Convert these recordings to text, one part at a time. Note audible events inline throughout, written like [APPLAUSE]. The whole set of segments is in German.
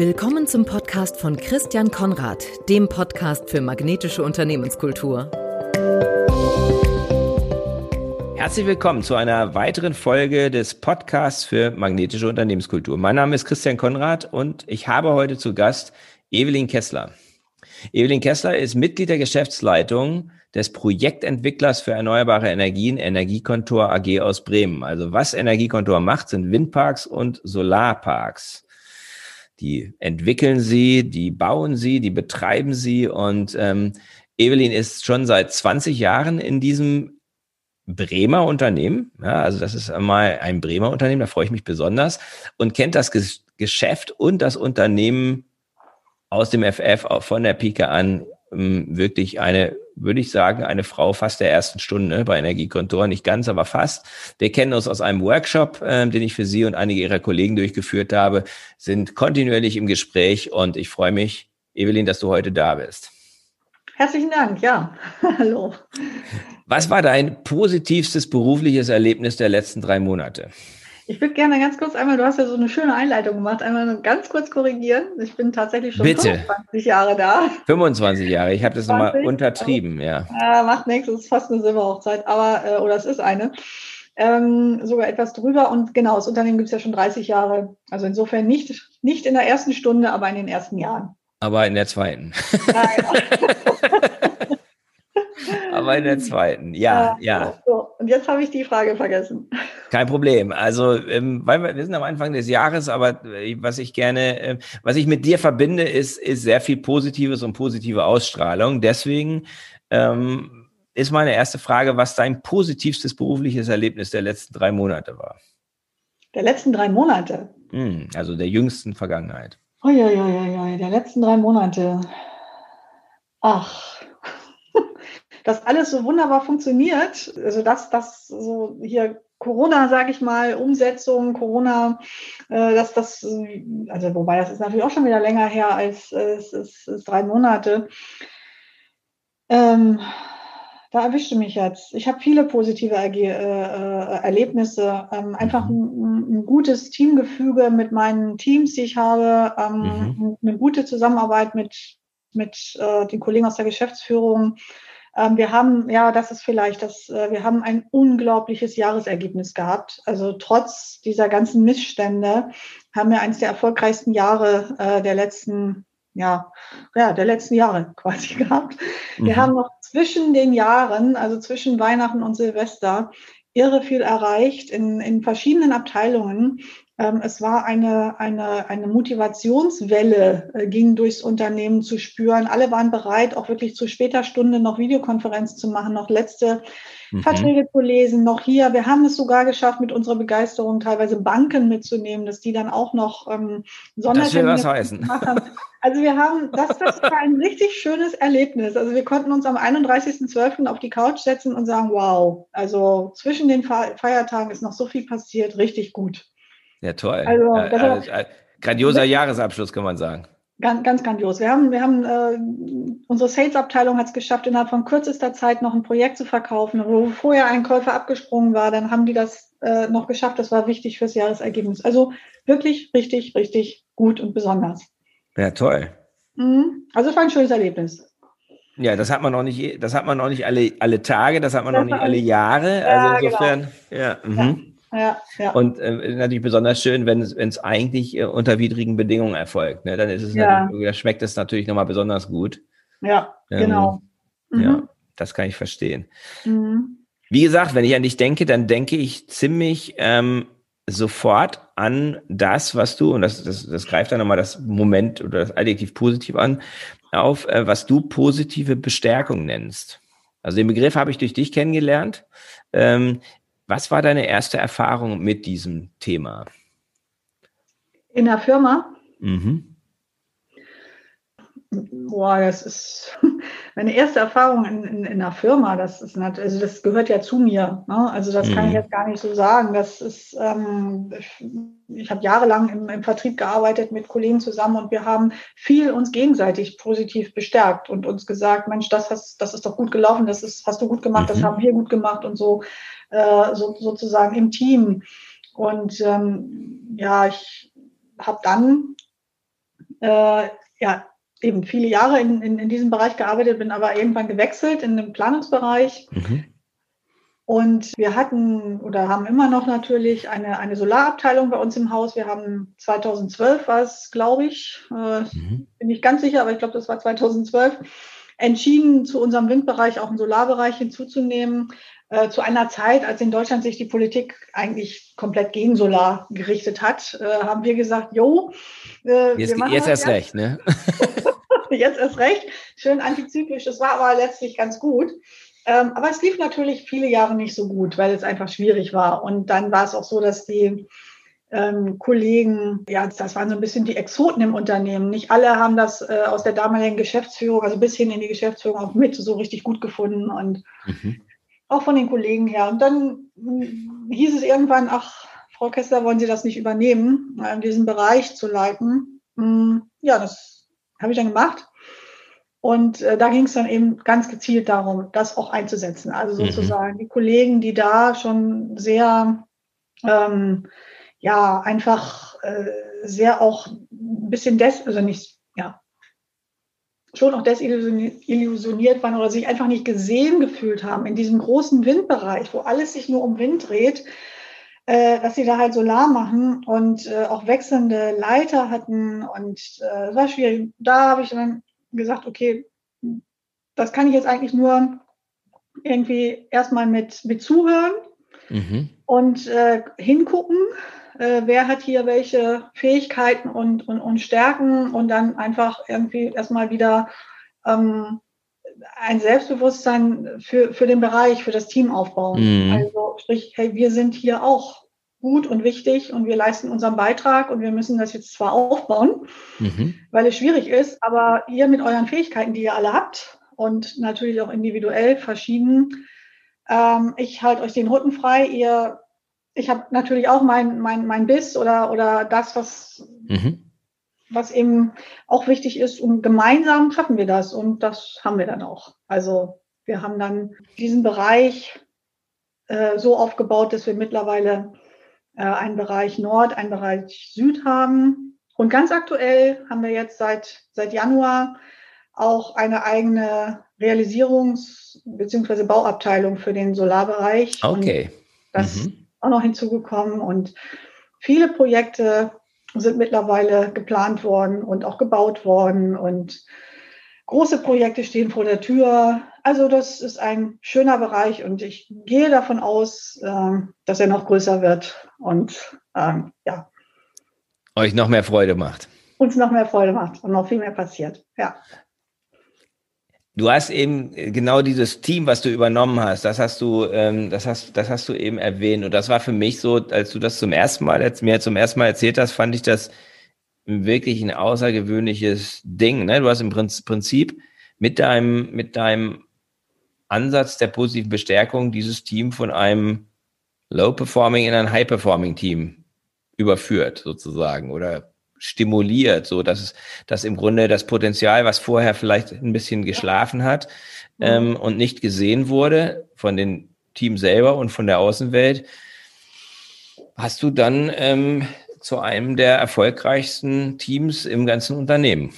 Willkommen zum Podcast von Christian Konrad, dem Podcast für magnetische Unternehmenskultur. Herzlich willkommen zu einer weiteren Folge des Podcasts für magnetische Unternehmenskultur. Mein Name ist Christian Konrad und ich habe heute zu Gast Evelyn Kessler. Evelyn Kessler ist Mitglied der Geschäftsleitung des Projektentwicklers für erneuerbare Energien Energiekontor AG aus Bremen. Also was Energiekontor macht, sind Windparks und Solarparks. Die entwickeln sie, die bauen sie, die betreiben sie. Und ähm, Evelyn ist schon seit 20 Jahren in diesem Bremer Unternehmen. Ja, also das ist einmal ein Bremer Unternehmen, da freue ich mich besonders. Und kennt das Geschäft und das Unternehmen aus dem FF von der Pike an ähm, wirklich eine, würde ich sagen, eine Frau fast der ersten Stunde bei Energiekontor, nicht ganz, aber fast. Wir kennen uns aus einem Workshop, äh, den ich für Sie und einige Ihrer Kollegen durchgeführt habe, sind kontinuierlich im Gespräch und ich freue mich, Evelyn, dass du heute da bist. Herzlichen Dank, ja. [LAUGHS] Hallo. Was war dein positivstes berufliches Erlebnis der letzten drei Monate? Ich würde gerne ganz kurz einmal, du hast ja so eine schöne Einleitung gemacht, einmal ganz kurz korrigieren. Ich bin tatsächlich schon Bitte. 25 Jahre da. 25 Jahre, ich habe das nochmal untertrieben, ja. ja. Macht nichts, es ist fast eine Silberhochzeit, aber, äh, oder es ist eine. Ähm, sogar etwas drüber. Und genau, das Unternehmen gibt es ja schon 30 Jahre. Also insofern nicht, nicht in der ersten Stunde, aber in den ersten Jahren. Aber in der zweiten. Ja, genau. [LAUGHS] [LAUGHS] Aber in der [LAUGHS] zweiten, ja, ja. ja. So, und jetzt habe ich die Frage vergessen. [LAUGHS] Kein Problem. Also, ähm, weil wir, wir sind am Anfang des Jahres, aber äh, was ich gerne, äh, was ich mit dir verbinde, ist, ist sehr viel Positives und positive Ausstrahlung. Deswegen ähm, ist meine erste Frage, was dein positivstes berufliches Erlebnis der letzten drei Monate war. Der letzten drei Monate? Hm, also der jüngsten Vergangenheit. Oh ja, ja, ja, ja, der letzten drei Monate. Ach, dass alles so wunderbar funktioniert. Also dass das so hier Corona, sage ich mal, Umsetzung, Corona, äh, dass das, also wobei das ist natürlich auch schon wieder länger her als äh, es ist, ist drei Monate. Ähm, da erwischte mich jetzt. Ich habe viele positive Erge äh, Erlebnisse. Ähm, einfach mhm. ein, ein, gutes Teamgefüge mit meinen Teams, die ich habe, ähm, mhm. eine gute Zusammenarbeit mit, mit äh, den Kollegen aus der Geschäftsführung. Ähm, wir haben, ja, das ist vielleicht das, äh, wir haben ein unglaubliches Jahresergebnis gehabt. Also trotz dieser ganzen Missstände haben wir eines der erfolgreichsten Jahre äh, der letzten, ja, ja, der letzten Jahre [LAUGHS] quasi gehabt. Wir mhm. haben noch zwischen den Jahren, also zwischen Weihnachten und Silvester, irre viel erreicht in, in verschiedenen Abteilungen. Ähm, es war eine, eine, eine Motivationswelle, äh, ging durchs Unternehmen zu spüren. Alle waren bereit, auch wirklich zu später Stunde noch Videokonferenz zu machen, noch letzte mhm. Verträge zu lesen, noch hier. Wir haben es sogar geschafft, mit unserer Begeisterung teilweise Banken mitzunehmen, dass die dann auch noch ähm, Sondertermine das heißen. [LAUGHS] Machen. Also wir haben, das, das war ein richtig schönes Erlebnis. Also wir konnten uns am 31.12. auf die Couch setzen und sagen, wow, also zwischen den Feiertagen ist noch so viel passiert, richtig gut. Ja, toll. Also, das äh, äh, grandioser Jahresabschluss, kann man sagen. Ganz, ganz grandios. Wir haben, wir haben äh, unsere Sales-Abteilung hat es geschafft, innerhalb von kürzester Zeit noch ein Projekt zu verkaufen, wo vorher ein Käufer abgesprungen war. Dann haben die das äh, noch geschafft. Das war wichtig fürs Jahresergebnis. Also wirklich, richtig, richtig gut und besonders. Ja, toll. Mhm. Also es war ein schönes Erlebnis. Ja, das hat man noch nicht, das hat man noch nicht alle, alle Tage, das hat man das noch nicht alle Jahre. Also ja, insofern, genau. ja. Mhm. ja. Ja, ja. Und äh, natürlich besonders schön, wenn es, wenn es eigentlich äh, unter widrigen Bedingungen erfolgt. Ne? Dann ist es ja. da schmeckt es natürlich nochmal besonders gut. Ja, ähm, genau. Mhm. Ja, das kann ich verstehen. Mhm. Wie gesagt, wenn ich an dich denke, dann denke ich ziemlich ähm, sofort an das, was du, und das, das, das greift dann nochmal das Moment oder das Adjektiv positiv an, auf, äh, was du positive Bestärkung nennst. Also den Begriff habe ich durch dich kennengelernt. Ähm, was war deine erste Erfahrung mit diesem Thema? In der Firma? Mhm. Boah, das ist [LAUGHS] meine erste Erfahrung in, in, in einer Firma. Das ist natürlich, also das gehört ja zu mir. Ne? Also das mhm. kann ich mhm. jetzt gar nicht so sagen. Das ist, ähm, ich, ich habe jahrelang im, im, Vertrieb gearbeitet mit Kollegen zusammen und wir haben viel uns gegenseitig positiv bestärkt und uns gesagt, Mensch, das, hast, das ist doch gut gelaufen, das ist, hast du gut gemacht, mhm. das haben wir gut gemacht und so äh, so, sozusagen im Team. Und ähm, ja, ich habe dann äh, ja eben viele Jahre in, in, in diesem Bereich gearbeitet, bin aber irgendwann gewechselt in den Planungsbereich. Mhm. Und wir hatten oder haben immer noch natürlich eine, eine Solarabteilung bei uns im Haus. Wir haben 2012 war es, glaube ich, äh, mhm. bin nicht ganz sicher, aber ich glaube, das war 2012, entschieden, zu unserem Windbereich auch einen Solarbereich hinzuzunehmen. Äh, zu einer Zeit, als in Deutschland sich die Politik eigentlich komplett gegen Solar gerichtet hat, äh, haben wir gesagt, jo, äh, jetzt, jetzt erst recht, ne? [LAUGHS] jetzt erst recht. Schön antizyklisch. Das war aber letztlich ganz gut. Ähm, aber es lief natürlich viele Jahre nicht so gut, weil es einfach schwierig war. Und dann war es auch so, dass die ähm, Kollegen, ja, das waren so ein bisschen die Exoten im Unternehmen. Nicht alle haben das äh, aus der damaligen Geschäftsführung, also bis hin in die Geschäftsführung auch mit so richtig gut gefunden und mhm. auch von den Kollegen her. Und dann äh, hieß es irgendwann, ach, Frau Kessler, wollen Sie das nicht übernehmen, äh, diesen Bereich zu leiten? Mm, ja, das habe ich dann gemacht. Und äh, da ging es dann eben ganz gezielt darum, das auch einzusetzen. Also mhm. sozusagen mhm. die Kollegen, die da schon sehr, ähm, ja, einfach äh, sehr auch ein bisschen des, also nicht, ja, schon auch desillusioniert waren oder sich einfach nicht gesehen gefühlt haben in diesem großen Windbereich, wo alles sich nur um Wind dreht, äh, dass sie da halt Solar machen und äh, auch wechselnde Leiter hatten und äh, war schwierig. Da habe ich dann gesagt, okay, das kann ich jetzt eigentlich nur irgendwie erstmal mit, mit zuhören mhm. und äh, hingucken, äh, wer hat hier welche Fähigkeiten und, und, und Stärken und dann einfach irgendwie erstmal wieder ähm, ein Selbstbewusstsein für, für den Bereich, für das Team aufbauen. Mhm. Also sprich, hey, wir sind hier auch gut und wichtig und wir leisten unseren Beitrag und wir müssen das jetzt zwar aufbauen, mhm. weil es schwierig ist, aber ihr mit euren Fähigkeiten, die ihr alle habt und natürlich auch individuell verschieden, ähm, ich halte euch den Rücken frei. Ihr, ich habe natürlich auch mein, mein, mein Biss oder, oder das, was, mhm. Was eben auch wichtig ist und gemeinsam schaffen wir das und das haben wir dann auch. Also wir haben dann diesen Bereich äh, so aufgebaut, dass wir mittlerweile äh, einen Bereich Nord, einen Bereich Süd haben. Und ganz aktuell haben wir jetzt seit, seit Januar auch eine eigene Realisierungs- bzw. Bauabteilung für den Solarbereich. Okay. Und das mhm. ist auch noch hinzugekommen. Und viele Projekte sind mittlerweile geplant worden und auch gebaut worden. Und große Projekte stehen vor der Tür. Also das ist ein schöner Bereich und ich gehe davon aus, ähm, dass er noch größer wird und ähm, ja. Euch noch mehr Freude macht. Uns noch mehr Freude macht und noch viel mehr passiert. Ja. Du hast eben genau dieses Team, was du übernommen hast, das hast du, ähm, das hast, das hast du eben erwähnt. Und das war für mich so, als du das zum ersten Mal, als mir zum ersten Mal erzählt hast, fand ich das wirklich ein außergewöhnliches Ding. Ne? Du hast im Prinzip mit deinem, mit deinem Ansatz der positiven Bestärkung dieses Team von einem Low-Performing in ein High-Performing-Team überführt, sozusagen, oder stimuliert, so dass es, dass im Grunde das Potenzial, was vorher vielleicht ein bisschen geschlafen hat mhm. ähm, und nicht gesehen wurde von den Team selber und von der Außenwelt, hast du dann ähm, zu einem der erfolgreichsten Teams im ganzen Unternehmen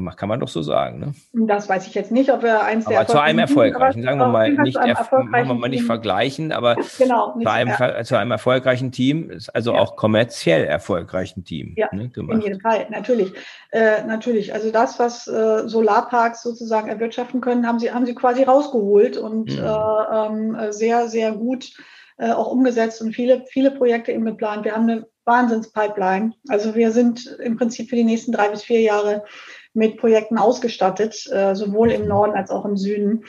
gemacht, kann man doch so sagen. Ne? Das weiß ich jetzt nicht, ob wir eins aber der zu einem erfolgreichen, sagen wir mal nicht, machen wir mal nicht vergleichen, aber genau, nicht, zu, einem, ja. zu einem erfolgreichen Team, also ja. auch kommerziell erfolgreichen Team. Ja, ne, in jedem Fall, natürlich, äh, natürlich. Also das, was äh, Solarparks sozusagen erwirtschaften können, haben sie haben sie quasi rausgeholt und mhm. äh, ähm, sehr sehr gut äh, auch umgesetzt und viele viele Projekte eben geplant. Wir haben eine Wahnsinnspipeline. Also wir sind im Prinzip für die nächsten drei bis vier Jahre mit Projekten ausgestattet, äh, sowohl im Norden als auch im Süden.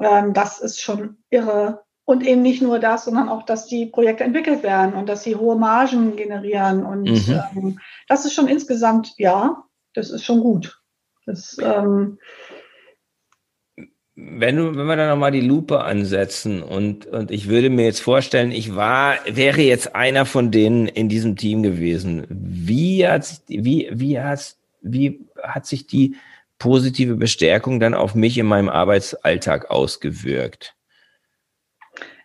Ähm, das ist schon irre. Und eben nicht nur das, sondern auch, dass die Projekte entwickelt werden und dass sie hohe Margen generieren. Und mhm. ähm, das ist schon insgesamt, ja, das ist schon gut. Das, ähm, wenn, du, wenn wir da nochmal die Lupe ansetzen und, und ich würde mir jetzt vorstellen, ich war, wäre jetzt einer von denen in diesem Team gewesen. Wie hat, wie, wie hat, wie hat sich die positive Bestärkung dann auf mich in meinem Arbeitsalltag ausgewirkt?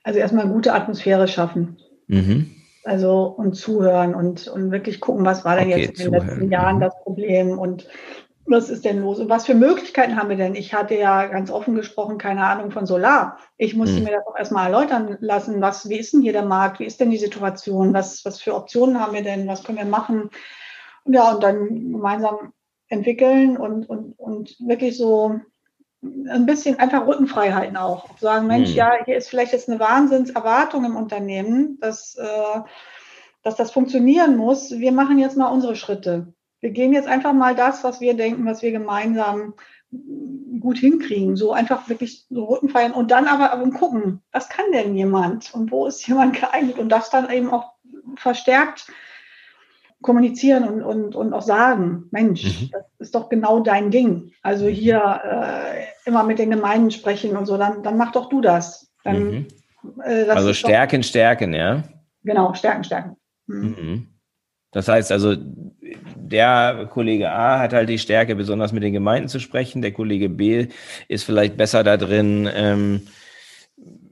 Also erstmal gute Atmosphäre schaffen. Mhm. Also und zuhören und, und wirklich gucken, was war denn okay, jetzt in den zuhören. letzten Jahren mhm. das Problem und was ist denn los? Und was für Möglichkeiten haben wir denn? Ich hatte ja ganz offen gesprochen keine Ahnung von Solar. Ich musste mhm. mir das auch erstmal erläutern lassen. Was, wie ist denn hier der Markt? Wie ist denn die Situation? Was, was für Optionen haben wir denn? Was können wir machen? Ja, und dann gemeinsam entwickeln und, und, und wirklich so ein bisschen einfach Rückenfreiheiten auch. Sagen, Mensch, mhm. ja, hier ist vielleicht jetzt eine Wahnsinnserwartung im Unternehmen, dass, äh, dass das funktionieren muss. Wir machen jetzt mal unsere Schritte wir gehen jetzt einfach mal das, was wir denken, was wir gemeinsam gut hinkriegen. So einfach wirklich so Roten feiern und dann aber, aber gucken, was kann denn jemand und wo ist jemand geeignet und das dann eben auch verstärkt kommunizieren und, und, und auch sagen, Mensch, mhm. das ist doch genau dein Ding. Also mhm. hier äh, immer mit den Gemeinden sprechen und so, dann, dann mach doch du das. Dann, mhm. äh, das also stärken, doch, stärken, ja? Genau, stärken, stärken. Mhm. mhm. Das heißt also, der Kollege A hat halt die Stärke, besonders mit den Gemeinden zu sprechen. Der Kollege B ist vielleicht besser da drin ähm,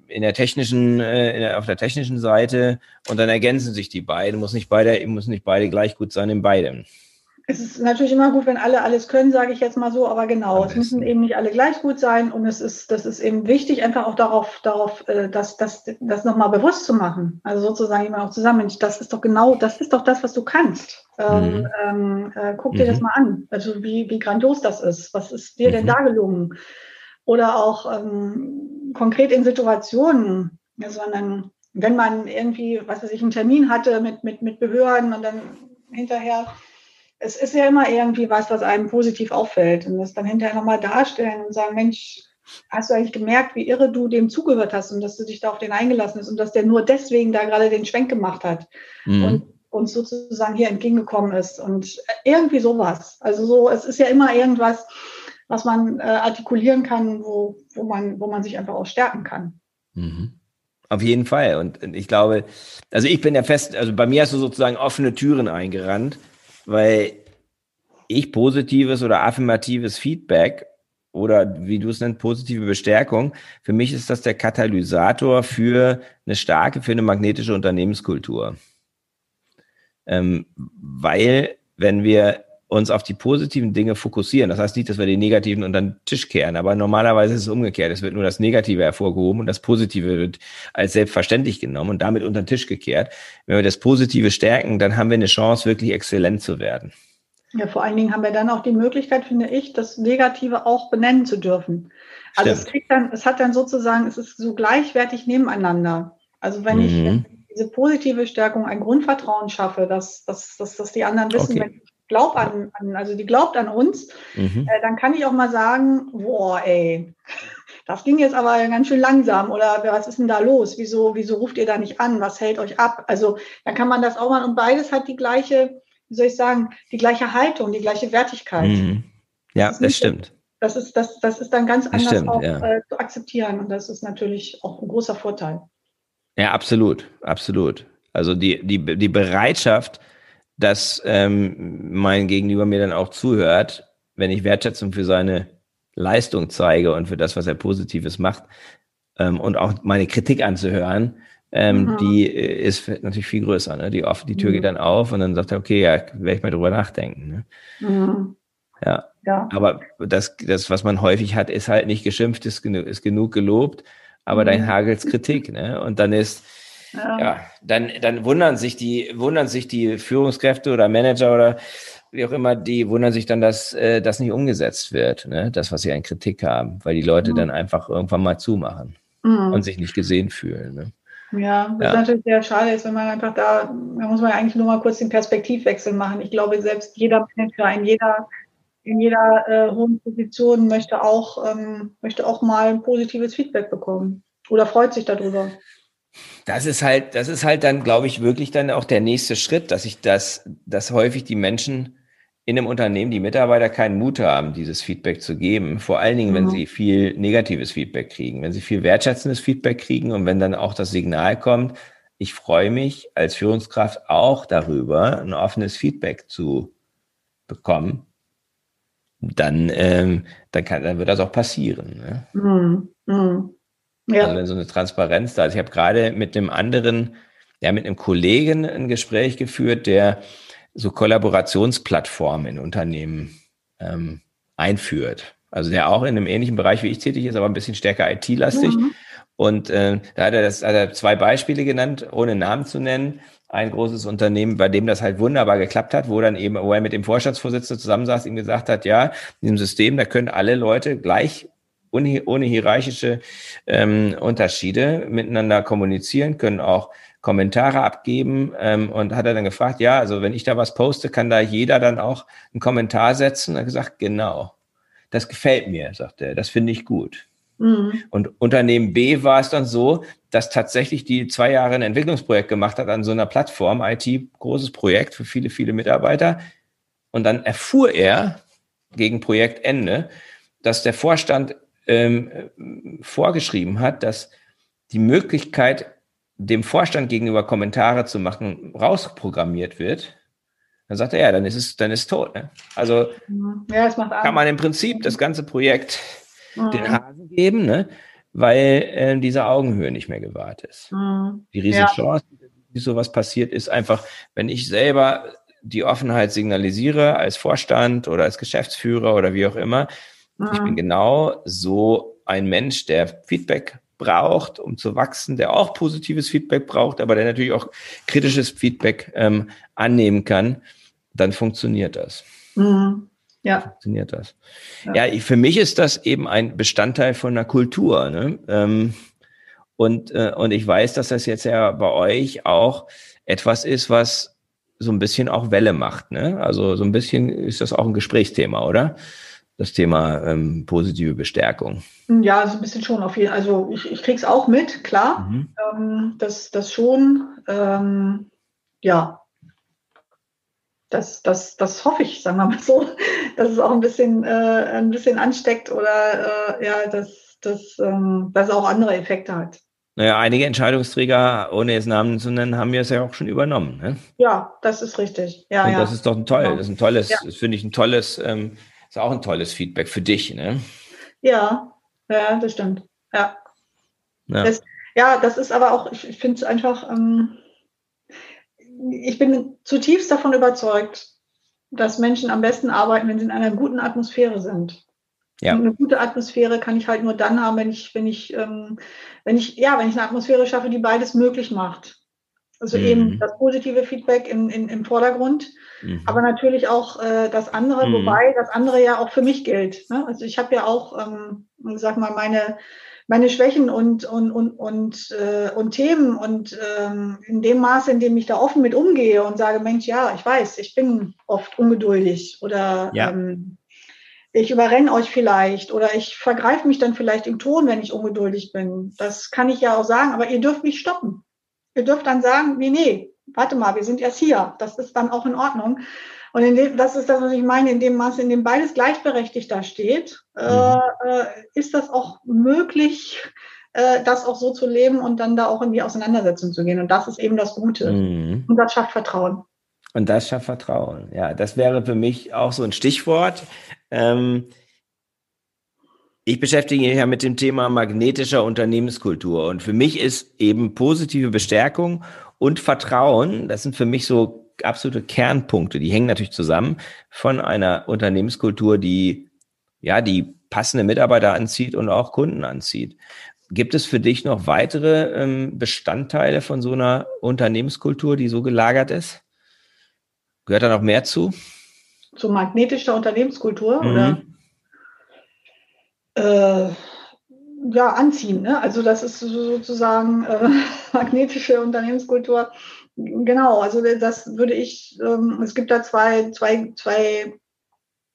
in der technischen, äh, in der, auf der technischen Seite. Und dann ergänzen sich die beiden. Muss nicht beide, muss nicht beide gleich gut sein in beidem es ist natürlich immer gut, wenn alle alles können, sage ich jetzt mal so, aber genau, es müssen eben nicht alle gleich gut sein und es ist, das ist eben wichtig, einfach auch darauf, darauf, äh, das, das, das nochmal bewusst zu machen. Also sozusagen immer auch zusammen, das ist doch genau, das ist doch das, was du kannst. Ähm, mhm. Ähm, äh, guck dir mhm. das mal an. Also wie, wie grandios das ist. Was ist dir mhm. denn da gelungen? Oder auch ähm, konkret in Situationen, sondern wenn man irgendwie, was weiß ich, einen Termin hatte mit, mit, mit Behörden und dann hinterher es ist ja immer irgendwie was, was einem positiv auffällt und das dann hinterher nochmal darstellen und sagen, Mensch, hast du eigentlich gemerkt, wie irre du dem zugehört hast und dass du dich da auf den eingelassen hast und dass der nur deswegen da gerade den Schwenk gemacht hat mhm. und uns sozusagen hier entgegengekommen ist und irgendwie sowas. Also so, es ist ja immer irgendwas, was man äh, artikulieren kann, wo, wo, man, wo man sich einfach auch stärken kann. Mhm. Auf jeden Fall. Und ich glaube, also ich bin ja fest, also bei mir hast du sozusagen offene Türen eingerannt weil ich positives oder affirmatives Feedback oder wie du es nennst, positive Bestärkung, für mich ist das der Katalysator für eine starke, für eine magnetische Unternehmenskultur. Ähm, weil, wenn wir uns auf die positiven Dinge fokussieren. Das heißt nicht, dass wir die negativen unter den Tisch kehren, aber normalerweise ist es umgekehrt. Es wird nur das Negative hervorgehoben und das Positive wird als selbstverständlich genommen und damit unter den Tisch gekehrt. Wenn wir das Positive stärken, dann haben wir eine Chance, wirklich exzellent zu werden. Ja, vor allen Dingen haben wir dann auch die Möglichkeit, finde ich, das Negative auch benennen zu dürfen. Also es kriegt dann, es hat dann sozusagen, es ist so gleichwertig nebeneinander. Also wenn mhm. ich diese positive Stärkung ein Grundvertrauen schaffe, dass, dass, dass, dass die anderen wissen, okay. wenn ich glaub an, an, also die glaubt an uns, mhm. äh, dann kann ich auch mal sagen, boah, ey, das ging jetzt aber ganz schön langsam oder was ist denn da los? Wieso, wieso ruft ihr da nicht an? Was hält euch ab? Also dann kann man das auch mal und beides hat die gleiche, wie soll ich sagen, die gleiche Haltung, die gleiche Wertigkeit. Mhm. Ja, das, das stimmt. Das ist, das, das ist dann ganz anders stimmt, auch ja. äh, zu akzeptieren und das ist natürlich auch ein großer Vorteil. Ja, absolut, absolut. Also die, die, die Bereitschaft, dass ähm, mein Gegenüber mir dann auch zuhört, wenn ich Wertschätzung für seine Leistung zeige und für das, was er Positives macht ähm, und auch meine Kritik anzuhören, ähm, mhm. die äh, ist natürlich viel größer. Ne? Die, oft, die Tür mhm. geht dann auf und dann sagt er, okay, ja, werde ich mal drüber nachdenken. Ne? Mhm. Ja. ja. Aber das, das, was man häufig hat, ist halt nicht geschimpft, ist, genug, ist genug gelobt, aber dann mhm. hagels Kritik. Ne? Und dann ist, ja. ja, dann, dann wundern sich die, wundern sich die Führungskräfte oder Manager oder wie auch immer, die wundern sich dann, dass äh, das nicht umgesetzt wird, ne? das, was sie an Kritik haben, weil die Leute mhm. dann einfach irgendwann mal zumachen mhm. und sich nicht gesehen fühlen. Ne? Ja, das ja. ist natürlich sehr schade, ist, wenn man einfach da, da muss man eigentlich nur mal kurz den Perspektivwechsel machen. Ich glaube, selbst jeder Manager in jeder, in jeder äh, hohen Position möchte auch, ähm, möchte auch mal positives Feedback bekommen oder freut sich darüber. Das ist halt, das ist halt dann, glaube ich, wirklich dann auch der nächste Schritt, dass ich das, dass häufig die Menschen in einem Unternehmen, die Mitarbeiter keinen Mut haben, dieses Feedback zu geben. Vor allen Dingen, wenn mhm. sie viel negatives Feedback kriegen, wenn sie viel wertschätzendes Feedback kriegen und wenn dann auch das Signal kommt, ich freue mich als Führungskraft auch darüber, ein offenes Feedback zu bekommen, dann, ähm, dann, kann, dann wird das auch passieren. Ne? Mhm. Mhm. Ja. Also wenn so eine Transparenz da ist. Ich habe gerade mit einem anderen ja, mit einem Kollegen ein Gespräch geführt, der so Kollaborationsplattformen in Unternehmen ähm, einführt. Also der auch in einem ähnlichen Bereich wie ich tätig ist, aber ein bisschen stärker IT-lastig. Mhm. Und äh, da hat er, das, hat er zwei Beispiele genannt, ohne Namen zu nennen. Ein großes Unternehmen, bei dem das halt wunderbar geklappt hat, wo dann eben, wo er mit dem Vorstandsvorsitzenden zusammensaß, ihm gesagt hat, ja, in diesem System, da können alle Leute gleich ohne, ohne hierarchische ähm, Unterschiede miteinander kommunizieren, können auch Kommentare abgeben ähm, und hat er dann gefragt, ja, also wenn ich da was poste, kann da jeder dann auch einen Kommentar setzen? Er hat gesagt, genau, das gefällt mir, sagt er, das finde ich gut. Mhm. Und Unternehmen B war es dann so, dass tatsächlich die zwei Jahre ein Entwicklungsprojekt gemacht hat an so einer Plattform, IT, großes Projekt für viele, viele Mitarbeiter. Und dann erfuhr er gegen Projektende, dass der Vorstand ähm, vorgeschrieben hat, dass die Möglichkeit, dem Vorstand gegenüber Kommentare zu machen, rausprogrammiert wird. Dann sagt er, ja, dann ist es, dann ist tot. Ne? Also ja, kann man im Prinzip das ganze Projekt mhm. den Hasen geben, ne? weil äh, diese Augenhöhe nicht mehr gewahrt ist. Mhm. Die Riesenchance, ja. wie sowas passiert, ist einfach, wenn ich selber die Offenheit signalisiere als Vorstand oder als Geschäftsführer oder wie auch immer, Mhm. Ich bin mhm. genau so ein Mensch, der Feedback braucht, um zu wachsen, der auch positives Feedback braucht, aber der natürlich auch kritisches Feedback ähm, annehmen kann, dann funktioniert das. Mhm. Ja. Funktioniert das. Ja, ja für mich ist das eben ein Bestandteil von einer Kultur. Ne? Ähm, und, äh, und ich weiß, dass das jetzt ja bei euch auch etwas ist, was so ein bisschen auch Welle macht. Ne? Also so ein bisschen ist das auch ein Gesprächsthema, oder? Das Thema ähm, positive Bestärkung. Ja, so ein bisschen schon auf jeden Also ich, ich kriege es auch mit, klar. Mhm. Ähm, das, das schon. Ähm, ja. Das, das, das hoffe ich, sagen wir mal so, [LAUGHS] dass es auch ein bisschen, äh, ein bisschen ansteckt oder äh, ja, dass, dass, ähm, dass es auch andere Effekte hat. Naja, einige Entscheidungsträger, ohne jetzt Namen zu nennen, haben wir es ja auch schon übernommen. Ne? Ja, das ist richtig. Ja, Und ja. das ist doch ein toll, das ist ein tolles, ja. das finde ich ein tolles ähm, ist auch ein tolles Feedback für dich, ne? Ja, ja, das stimmt. Ja. Ja, das, ja, das ist aber auch, ich, finde es einfach, ähm, ich bin zutiefst davon überzeugt, dass Menschen am besten arbeiten, wenn sie in einer guten Atmosphäre sind. Ja. Eine gute Atmosphäre kann ich halt nur dann haben, wenn ich, wenn ich, ähm, wenn ich, ja, wenn ich eine Atmosphäre schaffe, die beides möglich macht. Also mhm. eben das positive Feedback in, in, im Vordergrund, mhm. aber natürlich auch äh, das andere, mhm. wobei das andere ja auch für mich gilt. Ne? Also ich habe ja auch, ähm, sag mal, meine, meine Schwächen und, und, und, und, äh, und Themen und ähm, in dem Maße, in dem ich da offen mit umgehe und sage, Mensch, ja, ich weiß, ich bin oft ungeduldig oder ja. ähm, ich überrenne euch vielleicht oder ich vergreife mich dann vielleicht im Ton, wenn ich ungeduldig bin. Das kann ich ja auch sagen, aber ihr dürft mich stoppen. Ihr dürft dann sagen, nee, nee, warte mal, wir sind erst hier. Das ist dann auch in Ordnung. Und in dem, das ist das, was ich meine, in dem Maße, in dem beides gleichberechtigt da steht, äh, mhm. äh, ist das auch möglich, äh, das auch so zu leben und dann da auch in die Auseinandersetzung zu gehen. Und das ist eben das Gute. Mhm. Und das schafft Vertrauen. Und das schafft Vertrauen. Ja, das wäre für mich auch so ein Stichwort. Ähm, ich beschäftige mich ja mit dem Thema magnetischer Unternehmenskultur und für mich ist eben positive Bestärkung und Vertrauen, das sind für mich so absolute Kernpunkte, die hängen natürlich zusammen von einer Unternehmenskultur, die ja, die passende Mitarbeiter anzieht und auch Kunden anzieht. Gibt es für dich noch weitere ähm, Bestandteile von so einer Unternehmenskultur, die so gelagert ist? Gehört da noch mehr zu? Zu magnetischer Unternehmenskultur mhm. oder? Äh, ja, anziehen. Ne? Also das ist sozusagen äh, [LAUGHS] magnetische Unternehmenskultur. Genau, also das würde ich, ähm, es gibt da zwei, zwei, zwei,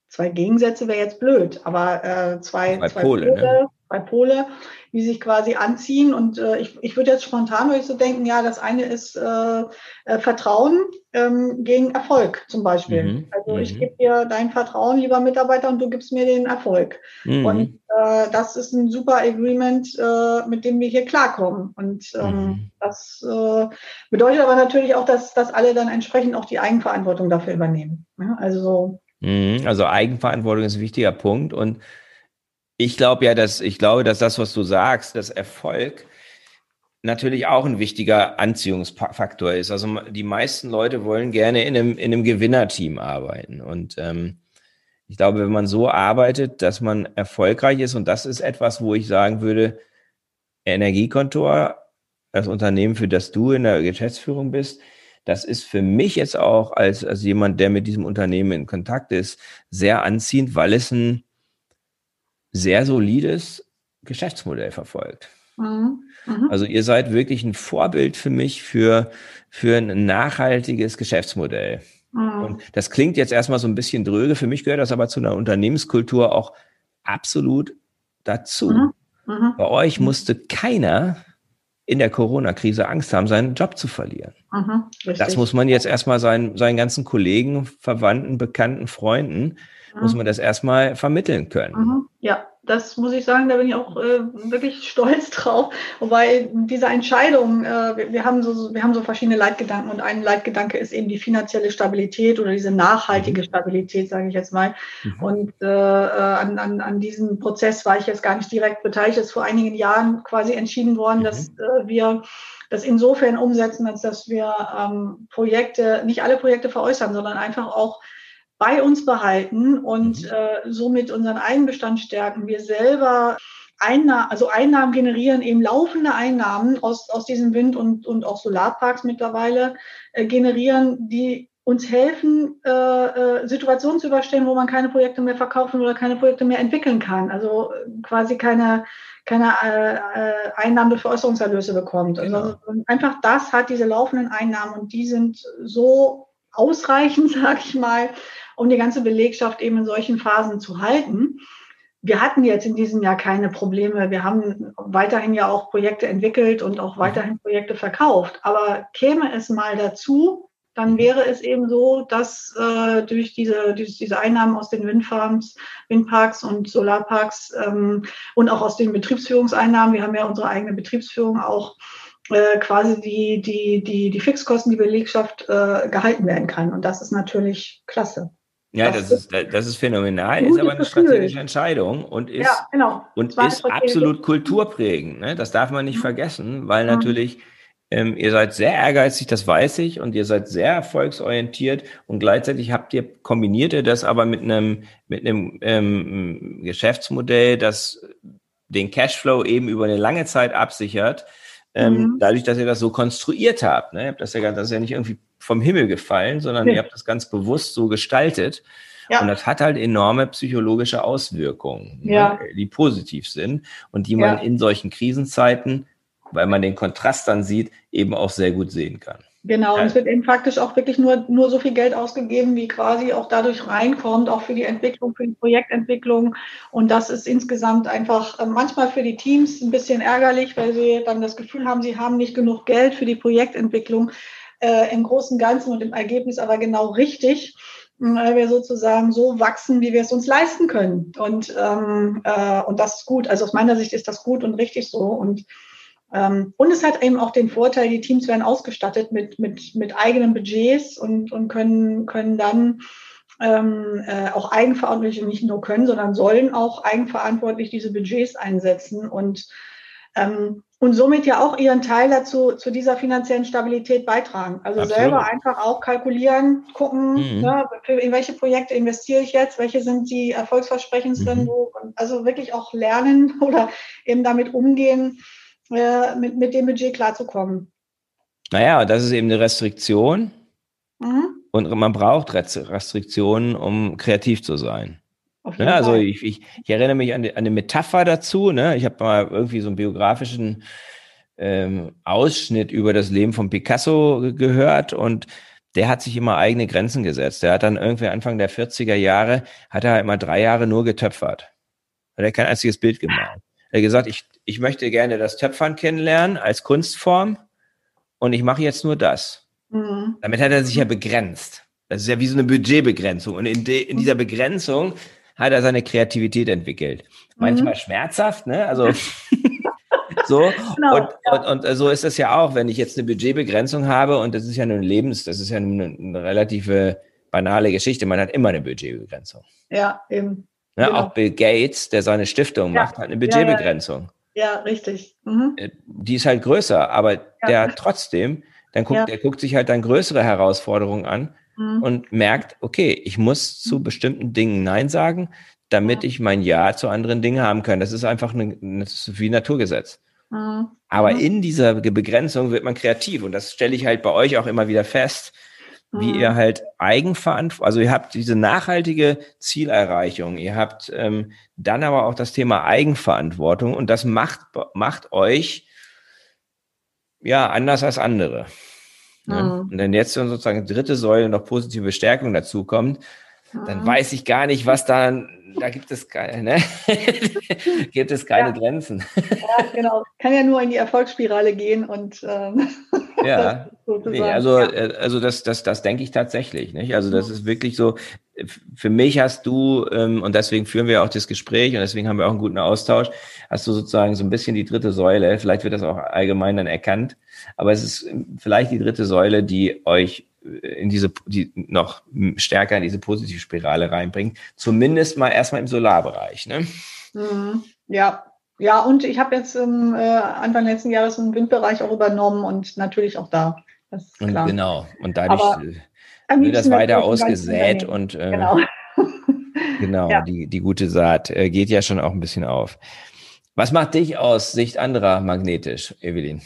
zwei Gegensätze, wäre jetzt blöd, aber äh, zwei, zwei, zwei Pole, Pole, ne? Zwei Pole, die sich quasi anziehen. Und äh, ich, ich würde jetzt spontan ich so denken, ja, das eine ist äh, äh, Vertrauen ähm, gegen Erfolg zum Beispiel. Mhm. Also ich mhm. gebe dir dein Vertrauen, lieber Mitarbeiter, und du gibst mir den Erfolg. Mhm. Und äh, das ist ein super Agreement, äh, mit dem wir hier klarkommen. Und ähm, mhm. das äh, bedeutet aber natürlich auch, dass, dass alle dann entsprechend auch die Eigenverantwortung dafür übernehmen. Ja, also mhm. also Eigenverantwortung ist ein wichtiger Punkt und ich glaube ja, dass ich glaube, dass das, was du sagst, dass Erfolg natürlich auch ein wichtiger Anziehungsfaktor ist. Also die meisten Leute wollen gerne in einem, in einem Gewinnerteam arbeiten. Und ähm, ich glaube, wenn man so arbeitet, dass man erfolgreich ist, und das ist etwas, wo ich sagen würde, Energiekontor, das Unternehmen, für das du in der Geschäftsführung bist, das ist für mich jetzt auch als, als jemand, der mit diesem Unternehmen in Kontakt ist, sehr anziehend, weil es ein sehr solides Geschäftsmodell verfolgt. Mhm. Mhm. Also ihr seid wirklich ein Vorbild für mich für, für ein nachhaltiges Geschäftsmodell. Mhm. Und das klingt jetzt erstmal so ein bisschen dröge. Für mich gehört das aber zu einer Unternehmenskultur auch absolut dazu. Bei euch musste keiner in der Corona-Krise Angst haben, seinen Job zu verlieren. Das muss man jetzt erstmal seinen, seinen ganzen Kollegen, Verwandten, Bekannten, Freunden, mhm. muss man das erstmal vermitteln können. Mhm, ja, das muss ich sagen, da bin ich auch äh, wirklich stolz [LAUGHS] drauf. Wobei diese Entscheidung, äh, wir, wir, haben so, wir haben so verschiedene Leitgedanken und ein Leitgedanke ist eben die finanzielle Stabilität oder diese nachhaltige mhm. Stabilität, sage ich jetzt mal. Mhm. Und äh, äh, an, an, an diesem Prozess war ich jetzt gar nicht direkt beteiligt. Es ist vor einigen Jahren quasi entschieden worden, mhm. dass äh, wir das insofern umsetzen, als dass wir ähm, Projekte, nicht alle Projekte veräußern, sondern einfach auch bei uns behalten und mhm. äh, somit unseren Eigenbestand stärken. Wir selber Einnahmen, also Einnahmen generieren, eben laufende Einnahmen aus, aus diesen Wind- und, und auch Solarparks mittlerweile äh, generieren, die uns helfen, äh, äh, Situationen zu überstehen, wo man keine Projekte mehr verkaufen oder keine Projekte mehr entwickeln kann. Also äh, quasi keine, keine äh, äh, Einnahmen durch Veräußerungserlöse bekommt. Also genau. einfach das hat diese laufenden Einnahmen und die sind so ausreichend, [LAUGHS] sage ich mal, um die ganze Belegschaft eben in solchen Phasen zu halten. Wir hatten jetzt in diesem Jahr keine Probleme. Wir haben weiterhin ja auch Projekte entwickelt und auch weiterhin Projekte verkauft. Aber käme es mal dazu, dann wäre es eben so, dass äh, durch diese, durch diese Einnahmen aus den Windfarms, Windparks und Solarparks ähm, und auch aus den Betriebsführungseinnahmen, wir haben ja unsere eigene Betriebsführung auch, äh, quasi die, die, die, die Fixkosten, die Belegschaft äh, gehalten werden kann. Und das ist natürlich klasse. Ja, das, das, ist, das ist phänomenal, ist aber eine Gefühl. strategische Entscheidung und ist, ja, genau. und ist absolut kulturprägend. Ne? Das darf man nicht mhm. vergessen, weil natürlich ähm, ihr seid sehr ehrgeizig, das weiß ich, und ihr seid sehr erfolgsorientiert und gleichzeitig habt ihr, kombiniert ihr das aber mit einem, mit einem ähm, Geschäftsmodell, das den Cashflow eben über eine lange Zeit absichert, ähm, mhm. dadurch, dass ihr das so konstruiert habt. Ne? Das ja, das ist ja nicht irgendwie vom Himmel gefallen, sondern ja. ihr habt das ganz bewusst so gestaltet. Ja. Und das hat halt enorme psychologische Auswirkungen, ne, ja. ne, die positiv sind und die man in solchen Krisenzeiten, weil man den Kontrast dann sieht, eben auch sehr gut sehen kann. Genau, und es wird eben faktisch auch wirklich nur, nur so viel Geld ausgegeben, wie quasi auch dadurch reinkommt, auch für die Entwicklung, für die Projektentwicklung. Und das ist insgesamt einfach äh, manchmal für die Teams ein bisschen ärgerlich, weil sie dann das Gefühl haben, sie haben nicht genug Geld für die Projektentwicklung äh, im Großen Ganzen und im Ergebnis aber genau richtig, weil wir sozusagen so wachsen, wie wir es uns leisten können. Und, ähm, äh, und das ist gut. Also aus meiner Sicht ist das gut und richtig so. Und ähm, und es hat eben auch den Vorteil, die Teams werden ausgestattet mit, mit, mit eigenen Budgets und, und können, können dann ähm, äh, auch eigenverantwortlich nicht nur können, sondern sollen auch eigenverantwortlich diese Budgets einsetzen und und somit ja auch ihren Teil dazu zu dieser finanziellen Stabilität beitragen. Also Absolut. selber einfach auch kalkulieren, gucken, mhm. ne, in welche Projekte investiere ich jetzt, welche sind die erfolgsversprechendsten, mhm. also wirklich auch lernen [LAUGHS] oder eben damit umgehen, äh, mit, mit dem Budget klarzukommen. Naja, das ist eben eine Restriktion. Mhm. Und man braucht Restriktionen, um kreativ zu sein. Ne, also ich, ich, ich, erinnere mich an, die, an eine Metapher dazu. Ne? Ich habe mal irgendwie so einen biografischen ähm, Ausschnitt über das Leben von Picasso gehört und der hat sich immer eigene Grenzen gesetzt. Der hat dann irgendwie Anfang der 40er Jahre, hat er immer drei Jahre nur getöpfert. Hat er kein einziges Bild gemalt. Er hat gesagt, ich, ich möchte gerne das Töpfern kennenlernen als Kunstform und ich mache jetzt nur das. Mhm. Damit hat er sich ja begrenzt. Das ist ja wie so eine Budgetbegrenzung. Und in, de, in dieser Begrenzung hat er seine Kreativität entwickelt. Manchmal mhm. schmerzhaft, ne? Also [LAUGHS] so. Genau, und, ja. und, und, so ist es ja auch, wenn ich jetzt eine Budgetbegrenzung habe und das ist ja nun Lebens, das ist ja nun eine, eine relative banale Geschichte. Man hat immer eine Budgetbegrenzung. Ja, eben. Ne, genau. Auch Bill Gates, der seine Stiftung ja. macht, hat eine Budgetbegrenzung. Ja, richtig. Mhm. Äh, die ist halt größer, aber ja. der trotzdem, dann guckt, ja. der guckt sich halt dann größere Herausforderungen an mhm. und merkt, okay, ich muss zu mhm. bestimmten Dingen Nein sagen, damit ich mein Ja zu anderen Dingen haben kann. Das ist einfach eine, das ist wie Naturgesetz. Mhm. Aber mhm. in dieser Begrenzung wird man kreativ und das stelle ich halt bei euch auch immer wieder fest, wie mhm. ihr halt Eigenverantwortung, also ihr habt diese nachhaltige Zielerreichung, ihr habt ähm, dann aber auch das Thema Eigenverantwortung und das macht, macht euch ja anders als andere. Ne? Mhm. Und wenn jetzt sozusagen dritte Säule noch positive Stärkung dazu kommt, dann mhm. weiß ich gar nicht, was da, da gibt es keine, ne? [LAUGHS] gibt es keine ja. Grenzen. ja, genau. Kann ja nur in die Erfolgsspirale gehen und ähm, ja. [LAUGHS] nee, also, ja. Äh, also das, das, das denke ich tatsächlich, nicht? Also das ist wirklich so, für mich hast du, ähm, und deswegen führen wir auch das Gespräch und deswegen haben wir auch einen guten Austausch, hast du sozusagen so ein bisschen die dritte Säule, vielleicht wird das auch allgemein dann erkannt, aber es ist vielleicht die dritte Säule, die euch in diese, die noch stärker in diese Positivspirale reinbringt. Zumindest mal erstmal im Solarbereich. Ne? Mhm. Ja, ja, und ich habe jetzt im, äh, Anfang letzten Jahres einen Windbereich auch übernommen und natürlich auch da. Und genau, und dadurch Aber äh, wird das weiter ausgesät und äh, genau, [LAUGHS] genau ja. die, die gute Saat äh, geht ja schon auch ein bisschen auf. Was macht dich aus Sicht anderer magnetisch, Evelyn?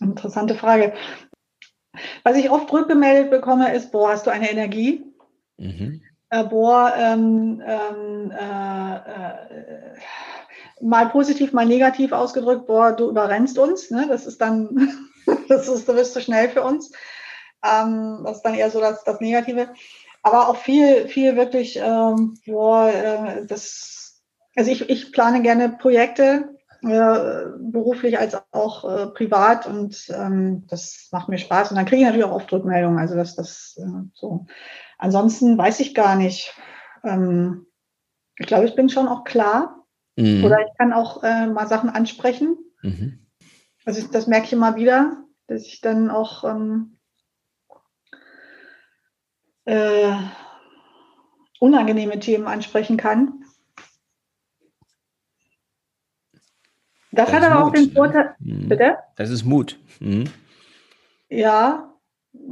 Interessante Frage. Was ich oft rückgemeldet bekomme, ist, boah, hast du eine Energie? Mhm. Äh, boah, ähm, ähm, äh, äh, mal positiv, mal negativ ausgedrückt, boah, du überrennst uns. Ne? Das ist dann, [LAUGHS] das ist, du bist zu schnell für uns. Ähm, das ist dann eher so das, das Negative. Aber auch viel, viel wirklich, ähm, boah, äh, das, also ich, ich plane gerne Projekte, beruflich als auch äh, privat und ähm, das macht mir Spaß und dann kriege ich natürlich auch oft Rückmeldungen. Also das, das äh, so. Ansonsten weiß ich gar nicht. Ähm, ich glaube, ich bin schon auch klar mhm. oder ich kann auch äh, mal Sachen ansprechen. Mhm. Also das merke ich immer wieder, dass ich dann auch ähm, äh, unangenehme Themen ansprechen kann. Das, das hat aber Mut, auch den Vorteil. Ne? Bitte? Das ist Mut. Mhm. Ja,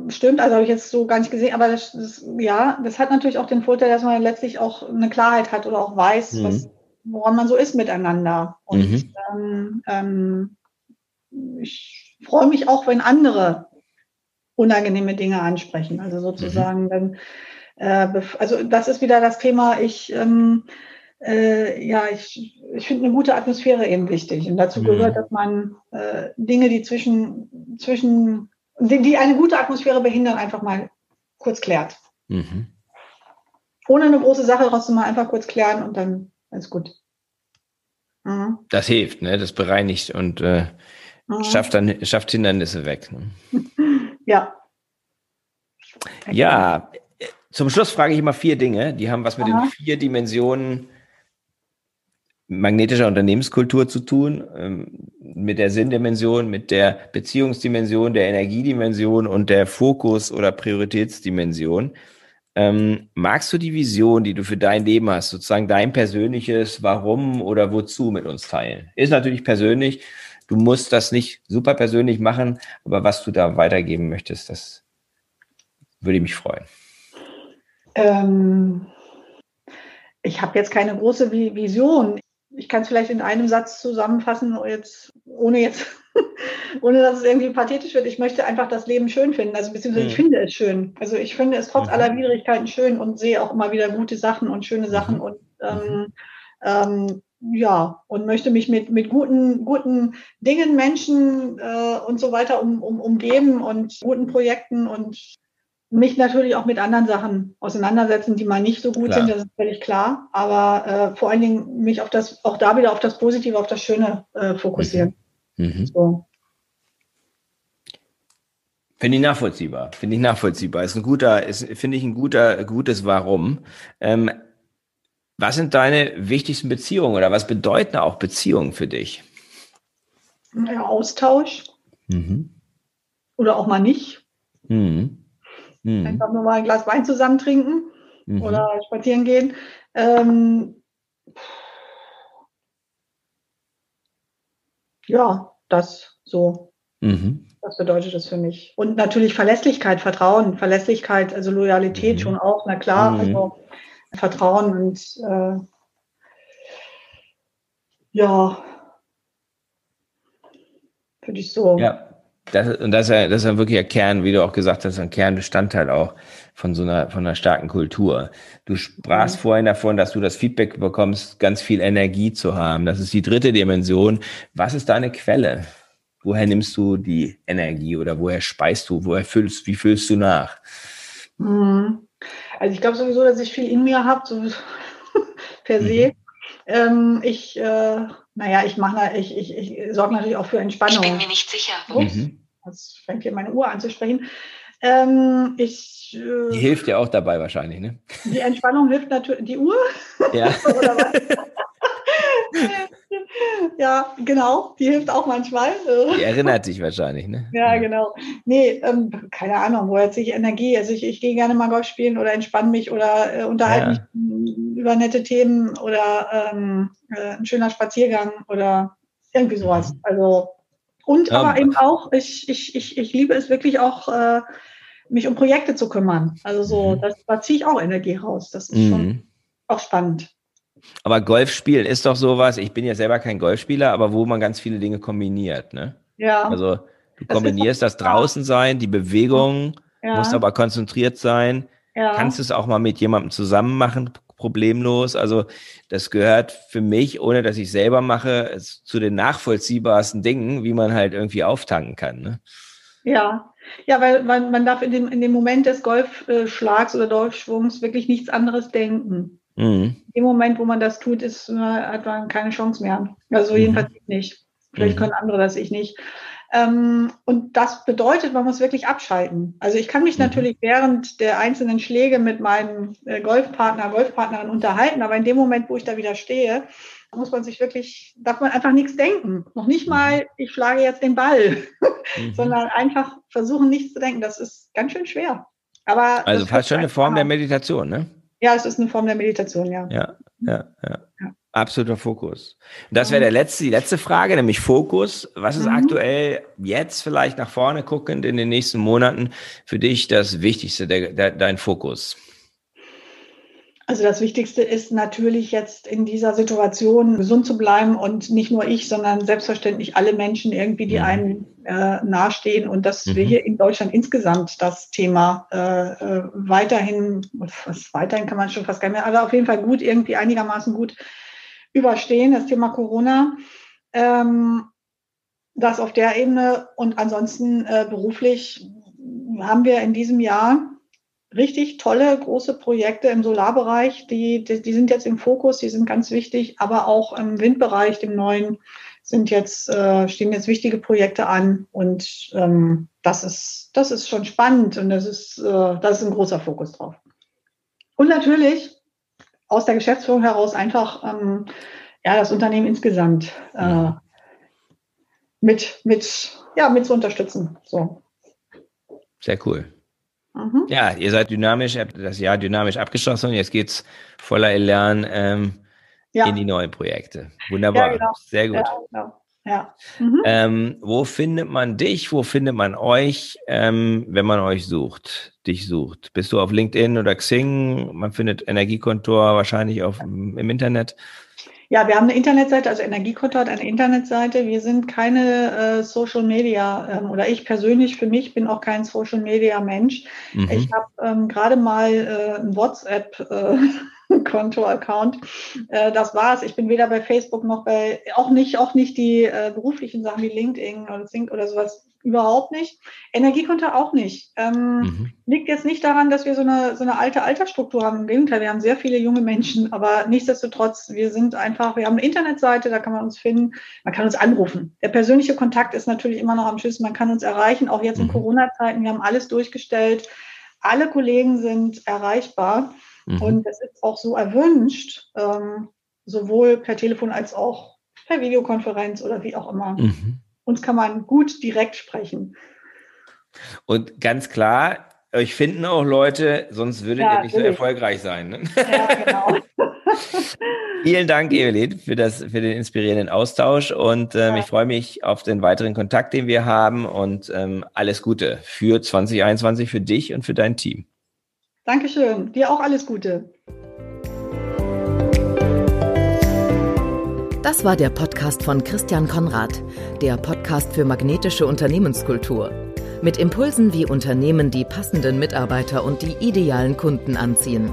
stimmt. Also habe ich jetzt so gar nicht gesehen. Aber das, das, ja, das hat natürlich auch den Vorteil, dass man letztlich auch eine Klarheit hat oder auch weiß, mhm. was, woran man so ist miteinander. Und mhm. ähm, ähm, ich freue mich auch, wenn andere unangenehme Dinge ansprechen. Also sozusagen, mhm. wenn, äh, also das ist wieder das Thema, ich ähm, äh, ja, ich, ich finde eine gute Atmosphäre eben wichtig. Und dazu mhm. gehört, dass man äh, Dinge, die zwischen, zwischen die, die, eine gute Atmosphäre behindern, einfach mal kurz klärt. Mhm. Ohne eine große Sache rauszumachen, einfach kurz klären und dann ist gut. Mhm. Das hilft, ne? Das bereinigt und äh, mhm. schafft dann schafft Hindernisse weg. Ne? [LAUGHS] ja. Ja, zum Schluss frage ich immer vier Dinge, die haben was mit Aha. den vier Dimensionen magnetischer Unternehmenskultur zu tun, ähm, mit der Sinndimension, mit der Beziehungsdimension, der Energiedimension und der Fokus- oder Prioritätsdimension. Ähm, magst du die Vision, die du für dein Leben hast, sozusagen dein persönliches Warum oder Wozu mit uns teilen? Ist natürlich persönlich. Du musst das nicht super persönlich machen, aber was du da weitergeben möchtest, das würde mich freuen. Ähm, ich habe jetzt keine große Vision ich kann es vielleicht in einem Satz zusammenfassen, jetzt, ohne jetzt, [LAUGHS] ohne dass es irgendwie pathetisch wird. Ich möchte einfach das Leben schön finden. Also beziehungsweise mhm. ich finde es schön. Also ich finde es trotz mhm. aller Widrigkeiten schön und sehe auch immer wieder gute Sachen und schöne Sachen mhm. und ähm, ähm, ja, und möchte mich mit, mit guten, guten Dingen, Menschen äh, und so weiter um, um, umgeben und guten Projekten und mich natürlich auch mit anderen Sachen auseinandersetzen, die mal nicht so gut klar. sind, das ist völlig klar. Aber äh, vor allen Dingen mich auf das, auch da wieder auf das Positive, auf das Schöne äh, fokussieren. Mhm. Mhm. So. Finde ich nachvollziehbar. Finde ich nachvollziehbar. Ist ein guter, ist, finde ich ein guter, gutes Warum. Ähm, was sind deine wichtigsten Beziehungen oder was bedeuten auch Beziehungen für dich? Ja, Austausch. Mhm. Oder auch mal nicht. Mhm. Mhm. Einfach nur mal ein Glas Wein zusammen trinken mhm. oder spazieren gehen. Ähm, ja, das so. Mhm. Das bedeutet es für mich. Und natürlich Verlässlichkeit, Vertrauen, Verlässlichkeit, also Loyalität mhm. schon auch, na klar, mhm. also Vertrauen und äh, ja, würde ich so. Ja, das, und das ist, ja, das ist ja wirklich ein Kern, wie du auch gesagt hast, ein Kernbestandteil auch von so einer, von einer starken Kultur. Du sprachst mhm. vorhin davon, dass du das Feedback bekommst, ganz viel Energie zu haben. Das ist die dritte Dimension. Was ist deine Quelle? Woher nimmst du die Energie oder woher speist du? Woher füllst, wie füllst du nach? Mhm. Also ich glaube sowieso, dass ich viel in mir habe, so [LAUGHS] per se. Mhm. Ähm, ich, äh, naja, ich mache, ich, ich, ich sorge natürlich auch für Entspannung. Ich bin mir nicht sicher. Ups, mhm. Jetzt fängt hier meine Uhr an zu sprechen. Ähm, ich, äh, die hilft ja auch dabei wahrscheinlich, ne? Die Entspannung hilft natürlich. Die Uhr? Ja. [LAUGHS] [LAUGHS] [LAUGHS] ja, genau, die hilft auch manchmal. Die erinnert sich wahrscheinlich, ne? Ja, ja. genau. Nee, ähm, keine Ahnung, woher ziehe ich Energie? Also ich, ich gehe gerne mal Golf spielen oder entspanne mich oder äh, unterhalte ja. mich über nette Themen oder ähm, äh, ein schöner Spaziergang oder irgendwie sowas. Mhm. Also und aber eben auch, ich, ich, ich, ich liebe es wirklich auch, äh, mich um Projekte zu kümmern. Also so, mhm. das, da ziehe ich auch Energie raus. Das ist mhm. schon auch spannend. Aber Golf spielen ist doch sowas, ich bin ja selber kein Golfspieler, aber wo man ganz viele Dinge kombiniert, ne? Ja. Also du kombinierst das, das draußen sein, die Bewegung, ja. musst aber konzentriert sein, ja. kannst es auch mal mit jemandem zusammen machen, problemlos. Also das gehört für mich, ohne dass ich selber mache, zu den nachvollziehbarsten Dingen, wie man halt irgendwie auftanken kann. Ne? Ja, ja, weil man, man darf in dem, in dem Moment des Golfschlags oder Golfschwungs wirklich nichts anderes denken. Mhm. Im Moment, wo man das tut, ist, hat man keine Chance mehr. Also mhm. jedenfalls nicht. Vielleicht mhm. können andere das, ich nicht. Ähm, und das bedeutet, man muss wirklich abschalten. Also ich kann mich mhm. natürlich während der einzelnen Schläge mit meinem äh, Golfpartner, Golfpartnerin unterhalten, aber in dem Moment, wo ich da wieder stehe, muss man sich wirklich, darf man einfach nichts denken. Noch nicht mal, mhm. ich schlage jetzt den Ball, [LAUGHS] mhm. sondern einfach versuchen, nichts zu denken. Das ist ganz schön schwer. Aber also fast schon eine Form der Meditation, ne? Ja, es ist eine Form der Meditation, ja. Ja, ja, ja. ja. Absoluter Fokus. Das wäre der letzte, die letzte Frage, nämlich Fokus. Was ist mhm. aktuell jetzt vielleicht nach vorne guckend in den nächsten Monaten für dich das Wichtigste, der, der, dein Fokus? Also das Wichtigste ist natürlich jetzt in dieser Situation gesund zu bleiben und nicht nur ich, sondern selbstverständlich alle Menschen irgendwie, die mhm. Äh, nahestehen und dass mhm. wir hier in Deutschland insgesamt das Thema äh, äh, weiterhin, was weiterhin kann man schon fast gar nicht mehr, aber auf jeden Fall gut, irgendwie einigermaßen gut überstehen, das Thema Corona. Ähm, das auf der Ebene und ansonsten äh, beruflich haben wir in diesem Jahr richtig tolle große Projekte im Solarbereich, die, die, die, sind jetzt im Fokus, die sind ganz wichtig, aber auch im Windbereich, dem neuen, sind jetzt, äh, stehen jetzt wichtige Projekte an und ähm, das ist, das ist schon spannend und das ist, äh, das ist ein großer Fokus drauf. Und natürlich aus der Geschäftsführung heraus einfach ähm, ja, das Unternehmen insgesamt äh, mit, mit, ja, mit zu unterstützen. So. Sehr cool. Mhm. Ja, ihr seid dynamisch, habt das Jahr dynamisch abgeschlossen jetzt geht es voller Elan ähm, ja. in die neuen Projekte. Wunderbar. Ja, genau. Sehr gut. Ja, genau. Ja. Mhm. Ähm, wo findet man dich? Wo findet man euch, ähm, wenn man euch sucht, dich sucht? Bist du auf LinkedIn oder Xing? Man findet Energiekontor wahrscheinlich auf, im Internet. Ja, wir haben eine Internetseite, also Energiekonto hat eine Internetseite. Wir sind keine äh, Social Media ähm, oder ich persönlich für mich bin auch kein Social Media Mensch. Mhm. Ich habe ähm, gerade mal äh, ein WhatsApp äh, [LAUGHS] [LAUGHS] Konto-Account. Äh, das war's. Ich bin weder bei Facebook noch bei, auch nicht, auch nicht die äh, beruflichen Sachen wie LinkedIn oder Sync oder sowas überhaupt nicht. Energiekonto auch nicht. Ähm, mhm. Liegt jetzt nicht daran, dass wir so eine, so eine alte Altersstruktur haben. Im Gegenteil, wir haben sehr viele junge Menschen, aber nichtsdestotrotz, wir sind einfach, wir haben eine Internetseite, da kann man uns finden, man kann uns anrufen. Der persönliche Kontakt ist natürlich immer noch am Schluss, man kann uns erreichen, auch jetzt in mhm. Corona-Zeiten. Wir haben alles durchgestellt. Alle Kollegen sind erreichbar. Mhm. Und es ist auch so erwünscht, ähm, sowohl per Telefon als auch per Videokonferenz oder wie auch immer. Mhm. Uns kann man gut direkt sprechen. Und ganz klar, euch finden auch Leute, sonst würdet ja, ihr nicht so erfolgreich sein. Ne? Ja, genau. [LAUGHS] [LAUGHS] Vielen Dank, Evelyn, für, das, für den inspirierenden Austausch und ähm, ja. ich freue mich auf den weiteren Kontakt, den wir haben und ähm, alles Gute für 2021 für dich und für dein Team. Dankeschön. Dir auch alles Gute. Das war der Podcast von Christian Konrad, der Podcast für magnetische Unternehmenskultur. Mit Impulsen, wie Unternehmen die passenden Mitarbeiter und die idealen Kunden anziehen.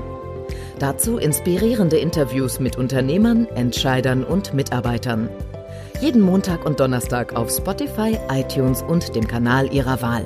Dazu inspirierende Interviews mit Unternehmern, Entscheidern und Mitarbeitern. Jeden Montag und Donnerstag auf Spotify, iTunes und dem Kanal Ihrer Wahl.